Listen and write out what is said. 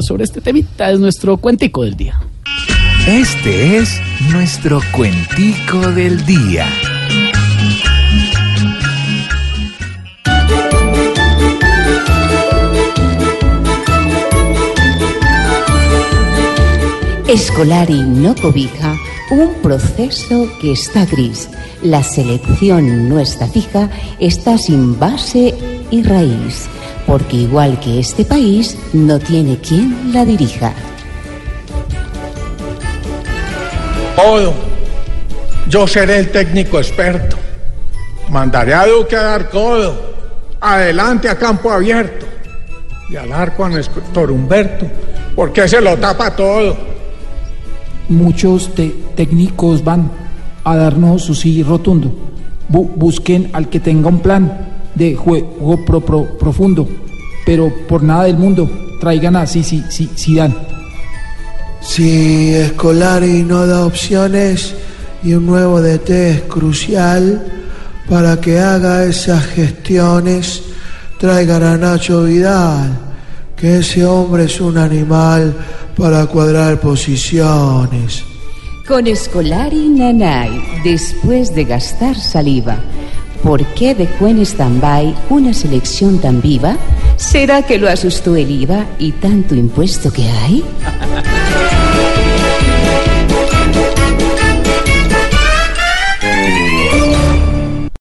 Sobre este temita es nuestro cuentico del día. Este es nuestro cuentico del día. Escolari no cobija un proceso que está gris. La selección no está fija, está sin base y raíz, porque igual que este país, no tiene quien la dirija. Todo. Yo seré el técnico experto. Mandaré a Duque a dar codo. Adelante a campo abierto. Y al arco a nuestro Humberto. Porque se lo tapa todo. Muchos te- técnicos van a darnos su sí rotundo. Bu- busquen al que tenga un plan de juego pro- pro- profundo, pero por nada del mundo traigan a sí, sí, sí, Zidane. Si Escolari no da opciones y un nuevo DT es crucial para que haga esas gestiones, traigan a Nacho Vidal, que ese hombre es un animal para cuadrar posiciones. Con Escolari Nanay, después de gastar saliva, ¿por qué dejó en stand-by una selección tan viva? ¿Será que lo asustó el IVA y tanto impuesto que hay?